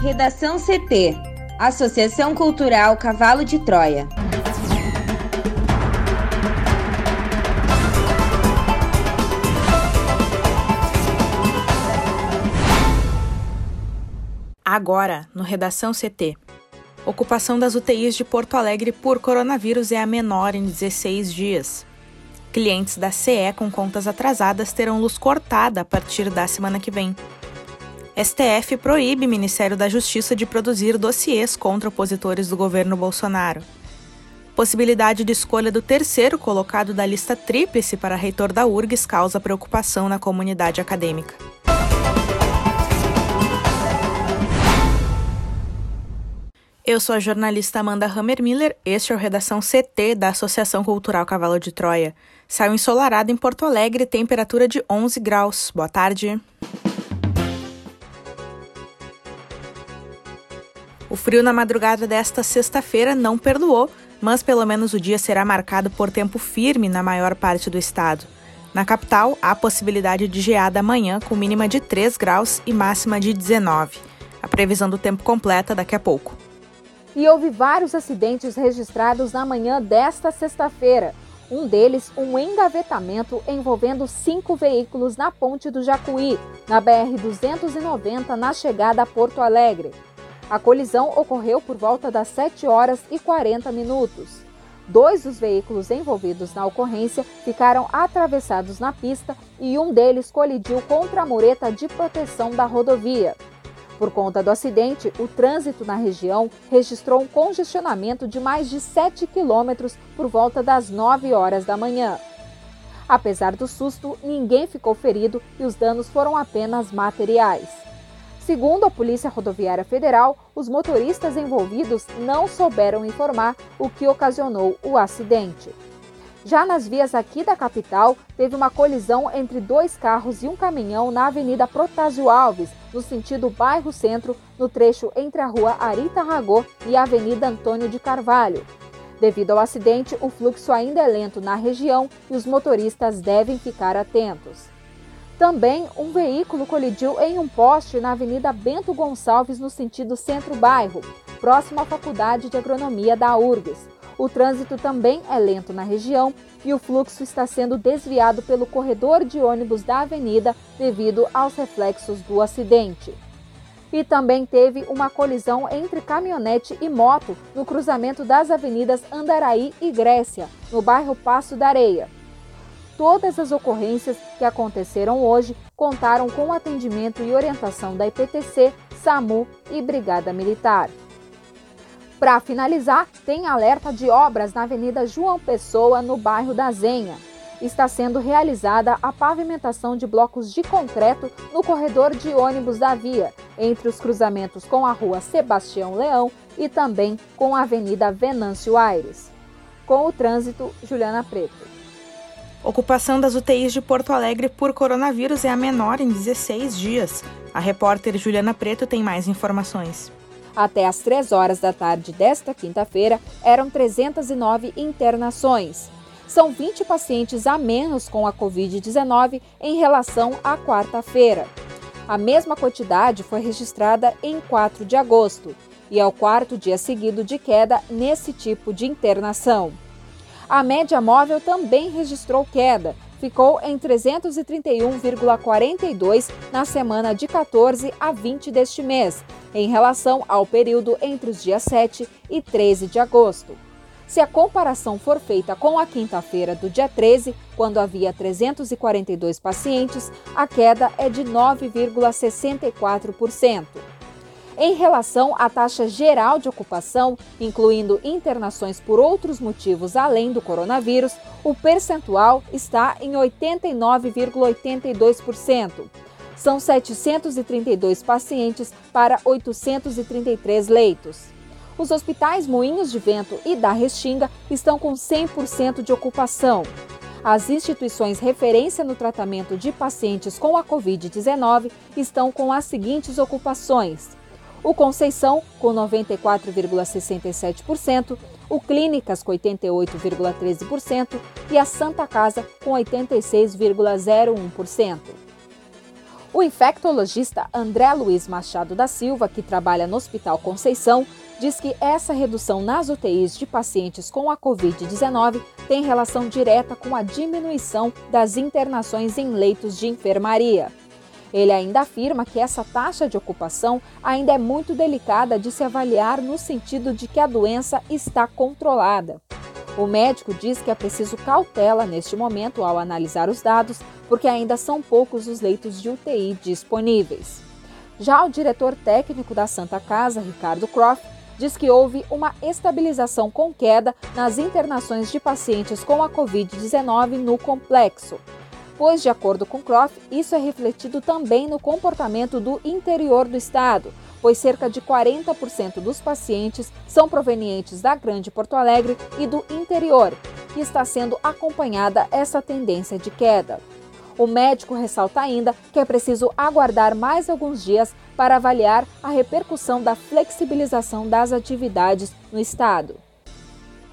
Redação CT Associação Cultural Cavalo de Troia. Agora, no Redação CT. Ocupação das UTIs de Porto Alegre por coronavírus é a menor em 16 dias. Clientes da CE com contas atrasadas terão luz cortada a partir da semana que vem. STF proíbe Ministério da Justiça de produzir dossiês contra opositores do governo Bolsonaro. Possibilidade de escolha do terceiro colocado da lista tríplice para reitor da URGS causa preocupação na comunidade acadêmica. Eu sou a jornalista Amanda Hammermiller, este é o Redação CT da Associação Cultural Cavalo de Troia. Saiu ensolarado em Porto Alegre, temperatura de 11 graus. Boa tarde. O frio na madrugada desta sexta-feira não perdoou, mas pelo menos o dia será marcado por tempo firme na maior parte do estado. Na capital, há possibilidade de geada amanhã, com mínima de 3 graus e máxima de 19. A previsão do tempo completa daqui a pouco e houve vários acidentes registrados na manhã desta sexta-feira. Um deles, um engavetamento envolvendo cinco veículos na ponte do Jacuí, na BR-290, na chegada a Porto Alegre. A colisão ocorreu por volta das 7 horas e 40 minutos. Dois dos veículos envolvidos na ocorrência ficaram atravessados na pista e um deles colidiu contra a mureta de proteção da rodovia. Por conta do acidente, o trânsito na região registrou um congestionamento de mais de 7 quilômetros por volta das 9 horas da manhã. Apesar do susto, ninguém ficou ferido e os danos foram apenas materiais. Segundo a Polícia Rodoviária Federal, os motoristas envolvidos não souberam informar o que ocasionou o acidente. Já nas vias aqui da capital, teve uma colisão entre dois carros e um caminhão na Avenida Protásio Alves, no sentido bairro Centro, no trecho entre a rua Arita Ragô e a Avenida Antônio de Carvalho. Devido ao acidente, o fluxo ainda é lento na região e os motoristas devem ficar atentos. Também, um veículo colidiu em um poste na Avenida Bento Gonçalves, no sentido centro-bairro, próximo à Faculdade de Agronomia da URGS. O trânsito também é lento na região e o fluxo está sendo desviado pelo corredor de ônibus da avenida devido aos reflexos do acidente. E também teve uma colisão entre caminhonete e moto no cruzamento das avenidas Andaraí e Grécia, no bairro Passo da Areia. Todas as ocorrências que aconteceram hoje contaram com atendimento e orientação da IPTC, SAMU e Brigada Militar. Para finalizar, tem alerta de obras na Avenida João Pessoa, no bairro da Zenha. Está sendo realizada a pavimentação de blocos de concreto no corredor de ônibus da via, entre os cruzamentos com a rua Sebastião Leão e também com a Avenida Venâncio Aires. Com o trânsito, Juliana Preto. Ocupação das UTIs de Porto Alegre por coronavírus é a menor em 16 dias. A repórter Juliana Preto tem mais informações. Até às 3 horas da tarde desta quinta-feira, eram 309 internações. São 20 pacientes a menos com a Covid-19 em relação à quarta-feira. A mesma quantidade foi registrada em 4 de agosto e é o quarto dia seguido de queda nesse tipo de internação. A média móvel também registrou queda, ficou em 331,42 na semana de 14 a 20 deste mês, em relação ao período entre os dias 7 e 13 de agosto. Se a comparação for feita com a quinta-feira do dia 13, quando havia 342 pacientes, a queda é de 9,64%. Em relação à taxa geral de ocupação, incluindo internações por outros motivos além do coronavírus, o percentual está em 89,82%. São 732 pacientes para 833 leitos. Os hospitais Moinhos de Vento e da Restinga estão com 100% de ocupação. As instituições referência no tratamento de pacientes com a Covid-19 estão com as seguintes ocupações: o Conceição, com 94,67%, o Clínicas, com 88,13% e a Santa Casa, com 86,01%. O infectologista André Luiz Machado da Silva, que trabalha no Hospital Conceição, diz que essa redução nas UTIs de pacientes com a Covid-19 tem relação direta com a diminuição das internações em leitos de enfermaria. Ele ainda afirma que essa taxa de ocupação ainda é muito delicada de se avaliar no sentido de que a doença está controlada. O médico diz que é preciso cautela neste momento ao analisar os dados, porque ainda são poucos os leitos de UTI disponíveis. Já o diretor técnico da Santa Casa, Ricardo Croft, diz que houve uma estabilização com queda nas internações de pacientes com a Covid-19 no complexo. Pois, de acordo com Croft, isso é refletido também no comportamento do interior do estado, pois cerca de 40% dos pacientes são provenientes da Grande Porto Alegre e do interior, e está sendo acompanhada essa tendência de queda. O médico ressalta ainda que é preciso aguardar mais alguns dias para avaliar a repercussão da flexibilização das atividades no estado.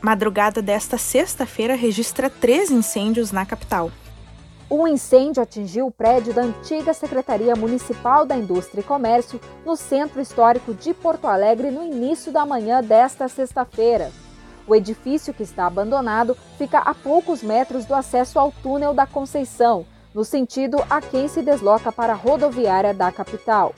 Madrugada desta sexta-feira registra três incêndios na capital. Um incêndio atingiu o prédio da antiga Secretaria Municipal da Indústria e Comércio, no centro histórico de Porto Alegre, no início da manhã desta sexta-feira. O edifício, que está abandonado, fica a poucos metros do acesso ao túnel da Conceição, no sentido a quem se desloca para a rodoviária da capital.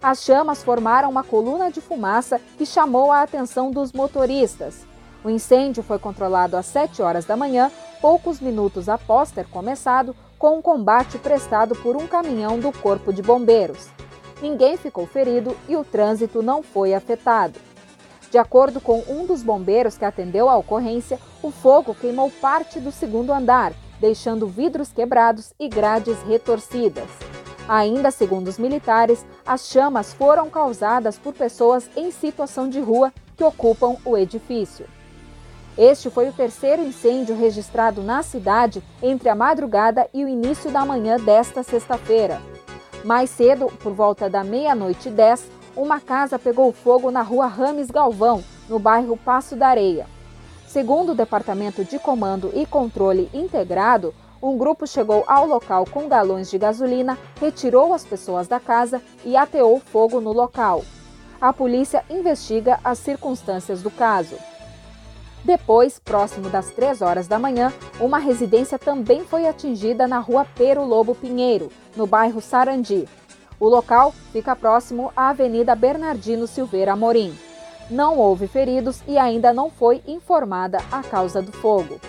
As chamas formaram uma coluna de fumaça que chamou a atenção dos motoristas. O incêndio foi controlado às 7 horas da manhã, poucos minutos após ter começado, com um combate prestado por um caminhão do Corpo de Bombeiros. Ninguém ficou ferido e o trânsito não foi afetado. De acordo com um dos bombeiros que atendeu a ocorrência, o fogo queimou parte do segundo andar, deixando vidros quebrados e grades retorcidas. Ainda segundo os militares, as chamas foram causadas por pessoas em situação de rua que ocupam o edifício. Este foi o terceiro incêndio registrado na cidade entre a madrugada e o início da manhã desta sexta-feira. Mais cedo, por volta da meia-noite e dez, uma casa pegou fogo na rua Rames Galvão, no bairro Passo da Areia. Segundo o Departamento de Comando e Controle Integrado, um grupo chegou ao local com galões de gasolina, retirou as pessoas da casa e ateou fogo no local. A polícia investiga as circunstâncias do caso. Depois, próximo das 3 horas da manhã, uma residência também foi atingida na rua Pero Lobo Pinheiro, no bairro Sarandi. O local fica próximo à Avenida Bernardino Silveira Amorim. Não houve feridos e ainda não foi informada a causa do fogo.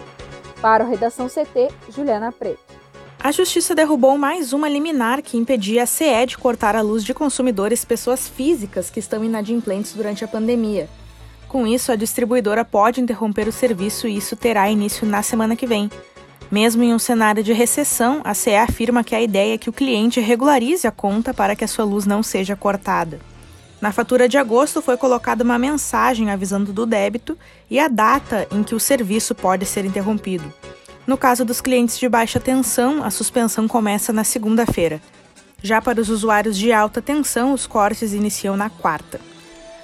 Para o Redação CT, Juliana Preto. A Justiça derrubou mais uma liminar que impedia a CE de cortar a luz de consumidores pessoas físicas que estão inadimplentes durante a pandemia. Com isso, a distribuidora pode interromper o serviço e isso terá início na semana que vem. Mesmo em um cenário de recessão, a CE afirma que a ideia é que o cliente regularize a conta para que a sua luz não seja cortada. Na fatura de agosto foi colocada uma mensagem avisando do débito e a data em que o serviço pode ser interrompido. No caso dos clientes de baixa tensão, a suspensão começa na segunda-feira. Já para os usuários de alta tensão, os cortes iniciam na quarta.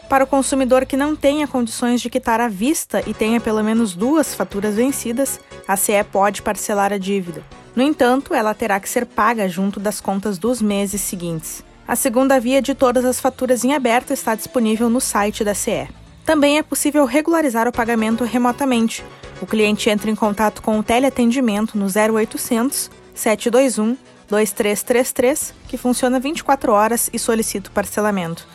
Para o consumidor que não tenha condições de quitar à vista e tenha pelo menos duas faturas vencidas, a CE pode parcelar a dívida. No entanto, ela terá que ser paga junto das contas dos meses seguintes. A segunda via de todas as faturas em aberto está disponível no site da CE. Também é possível regularizar o pagamento remotamente. O cliente entra em contato com o teleatendimento no 0800 721 2333, que funciona 24 horas e solicita o parcelamento.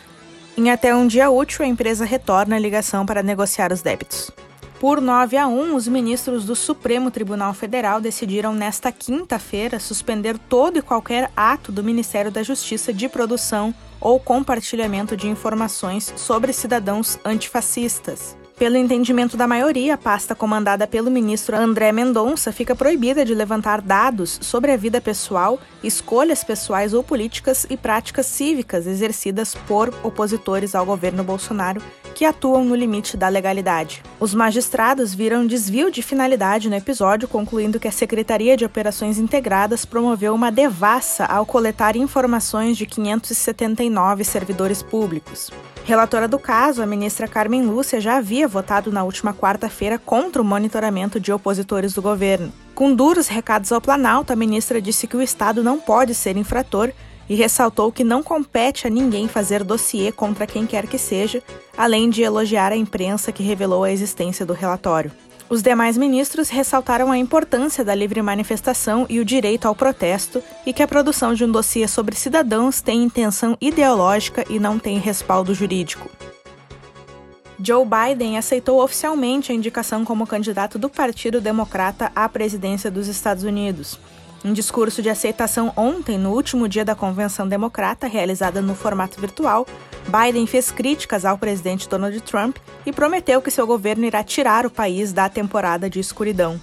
Em até um dia útil, a empresa retorna a ligação para negociar os débitos. Por 9 a 1, os ministros do Supremo Tribunal Federal decidiram nesta quinta-feira suspender todo e qualquer ato do Ministério da Justiça de produção ou compartilhamento de informações sobre cidadãos antifascistas. Pelo entendimento da maioria, a pasta comandada pelo ministro André Mendonça fica proibida de levantar dados sobre a vida pessoal, escolhas pessoais ou políticas e práticas cívicas exercidas por opositores ao governo Bolsonaro que atuam no limite da legalidade. Os magistrados viram desvio de finalidade no episódio, concluindo que a Secretaria de Operações Integradas promoveu uma devassa ao coletar informações de 579 servidores públicos. Relatora do caso, a ministra Carmen Lúcia já havia votado na última quarta-feira contra o monitoramento de opositores do governo. Com duros recados ao Planalto, a ministra disse que o Estado não pode ser infrator e ressaltou que não compete a ninguém fazer dossiê contra quem quer que seja, além de elogiar a imprensa que revelou a existência do relatório. Os demais ministros ressaltaram a importância da livre manifestação e o direito ao protesto e que a produção de um dossiê sobre cidadãos tem intenção ideológica e não tem respaldo jurídico. Joe Biden aceitou oficialmente a indicação como candidato do Partido Democrata à presidência dos Estados Unidos. Em discurso de aceitação ontem, no último dia da convenção democrata, realizada no formato virtual, Biden fez críticas ao presidente Donald Trump e prometeu que seu governo irá tirar o país da temporada de escuridão.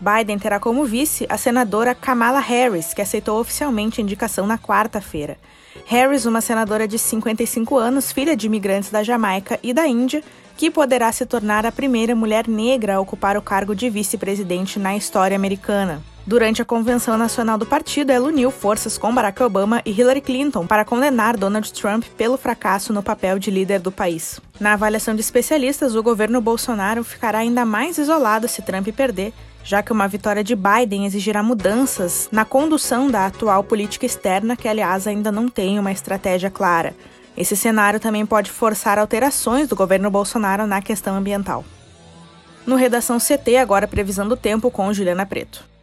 Biden terá como vice a senadora Kamala Harris, que aceitou oficialmente a indicação na quarta-feira. Harris, uma senadora de 55 anos, filha de imigrantes da Jamaica e da Índia, que poderá se tornar a primeira mulher negra a ocupar o cargo de vice-presidente na história americana. Durante a convenção nacional do partido, ela uniu forças com Barack Obama e Hillary Clinton para condenar Donald Trump pelo fracasso no papel de líder do país. Na avaliação de especialistas, o governo Bolsonaro ficará ainda mais isolado se Trump perder, já que uma vitória de Biden exigirá mudanças na condução da atual política externa, que, aliás, ainda não tem uma estratégia clara. Esse cenário também pode forçar alterações do governo Bolsonaro na questão ambiental. No Redação CT, agora previsão do tempo com Juliana Preto.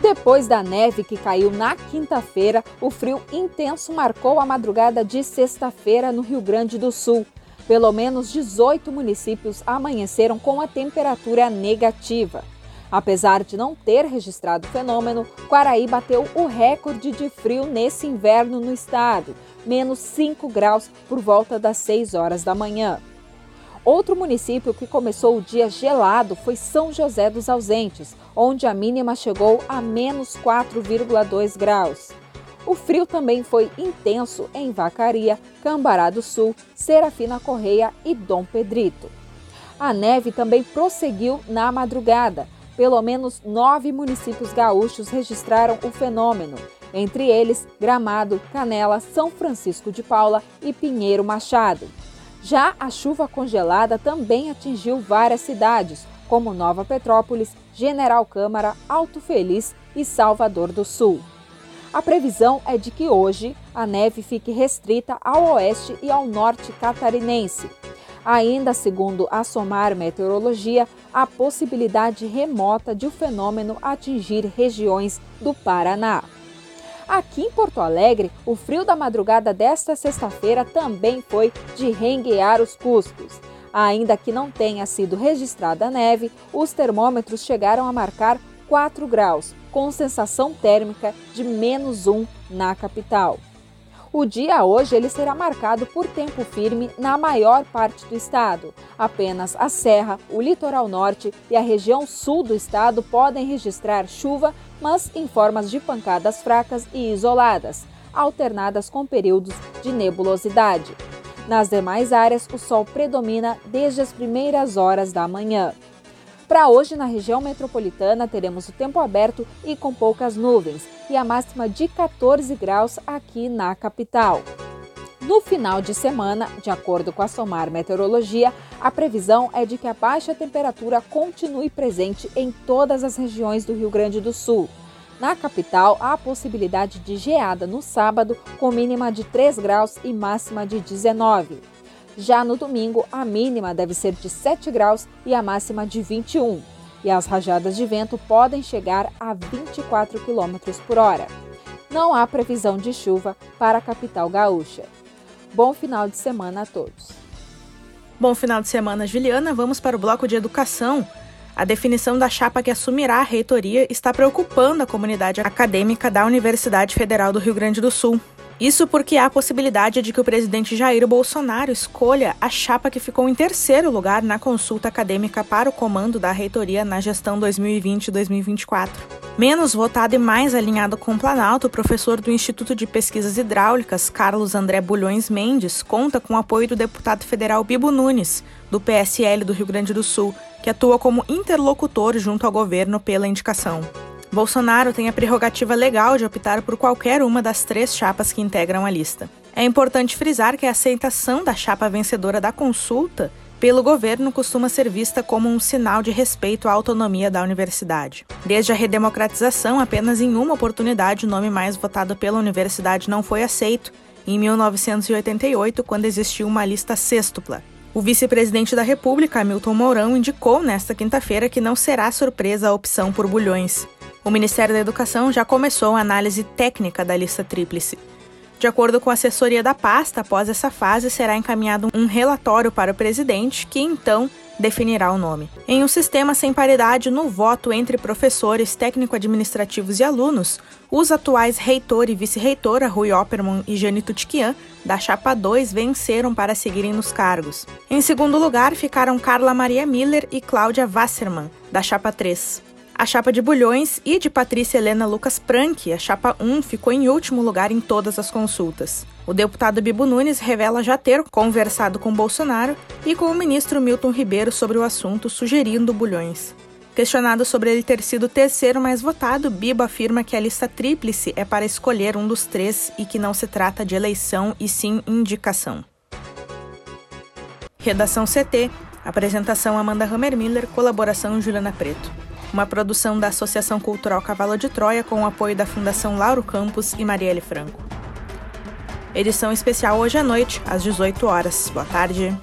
Depois da neve que caiu na quinta-feira, o frio intenso marcou a madrugada de sexta-feira no Rio Grande do Sul. Pelo menos 18 municípios amanheceram com a temperatura negativa. Apesar de não ter registrado o fenômeno, Quaraí bateu o recorde de frio nesse inverno no estado, menos 5 graus por volta das 6 horas da manhã. Outro município que começou o dia gelado foi São José dos Ausentes, onde a mínima chegou a menos 4,2 graus. O frio também foi intenso em Vacaria, Cambará do Sul, Serafina Correia e Dom Pedrito. A neve também prosseguiu na madrugada. Pelo menos nove municípios gaúchos registraram o fenômeno, entre eles Gramado, Canela, São Francisco de Paula e Pinheiro Machado. Já a chuva congelada também atingiu várias cidades, como Nova Petrópolis, General Câmara, Alto Feliz e Salvador do Sul. A previsão é de que hoje a neve fique restrita ao oeste e ao norte catarinense. Ainda segundo a SOMAR Meteorologia, há possibilidade remota de o fenômeno atingir regiões do Paraná. Aqui em Porto Alegre, o frio da madrugada desta sexta-feira também foi de renguear os custos. Ainda que não tenha sido registrada neve, os termômetros chegaram a marcar 4 graus, com sensação térmica de menos 1 na capital. O dia hoje ele será marcado por tempo firme na maior parte do estado. Apenas a Serra, o litoral norte e a região sul do estado podem registrar chuva, mas em formas de pancadas fracas e isoladas, alternadas com períodos de nebulosidade. Nas demais áreas, o sol predomina desde as primeiras horas da manhã. Para hoje, na região metropolitana, teremos o tempo aberto e com poucas nuvens, e a máxima de 14 graus aqui na capital. No final de semana, de acordo com a SOMAR Meteorologia, a previsão é de que a baixa temperatura continue presente em todas as regiões do Rio Grande do Sul. Na capital, há a possibilidade de geada no sábado, com mínima de 3 graus e máxima de 19. Já no domingo, a mínima deve ser de 7 graus e a máxima de 21. E as rajadas de vento podem chegar a 24 km por hora. Não há previsão de chuva para a capital gaúcha. Bom final de semana a todos. Bom final de semana, Juliana. Vamos para o bloco de educação. A definição da chapa que assumirá a reitoria está preocupando a comunidade acadêmica da Universidade Federal do Rio Grande do Sul. Isso porque há a possibilidade de que o presidente Jair Bolsonaro escolha a chapa que ficou em terceiro lugar na consulta acadêmica para o comando da reitoria na gestão 2020-2024. Menos votado e mais alinhado com o Planalto, o professor do Instituto de Pesquisas Hidráulicas, Carlos André Bulhões Mendes, conta com o apoio do deputado federal Bibo Nunes, do PSL do Rio Grande do Sul, que atua como interlocutor junto ao governo pela indicação. Bolsonaro tem a prerrogativa legal de optar por qualquer uma das três chapas que integram a lista. É importante frisar que a aceitação da chapa vencedora da consulta pelo governo costuma ser vista como um sinal de respeito à autonomia da universidade. Desde a redemocratização, apenas em uma oportunidade o nome mais votado pela universidade não foi aceito, em 1988, quando existiu uma lista sextupla. O vice-presidente da República, Hamilton Mourão, indicou nesta quinta-feira que não será surpresa a opção por bulhões. O Ministério da Educação já começou a análise técnica da lista tríplice. De acordo com a assessoria da pasta, após essa fase será encaminhado um relatório para o presidente, que então definirá o nome. Em um sistema sem paridade no voto entre professores, técnico-administrativos e alunos, os atuais reitor e vice-reitora Rui Opperman e Jane Tutkian, da chapa 2, venceram para seguirem nos cargos. Em segundo lugar ficaram Carla Maria Miller e Cláudia Wasserman, da chapa 3. A chapa de Bulhões e de Patrícia Helena Lucas Prank, a chapa 1, ficou em último lugar em todas as consultas. O deputado Bibo Nunes revela já ter conversado com Bolsonaro e com o ministro Milton Ribeiro sobre o assunto, sugerindo Bulhões. Questionado sobre ele ter sido o terceiro mais votado, Bibo afirma que a lista tríplice é para escolher um dos três e que não se trata de eleição e sim indicação. Redação CT. Apresentação Amanda Hammermiller, colaboração Juliana Preto uma produção da Associação Cultural Cavalo de Troia com o apoio da Fundação Lauro Campos e Marielle Franco. Edição especial hoje à noite, às 18 horas. Boa tarde.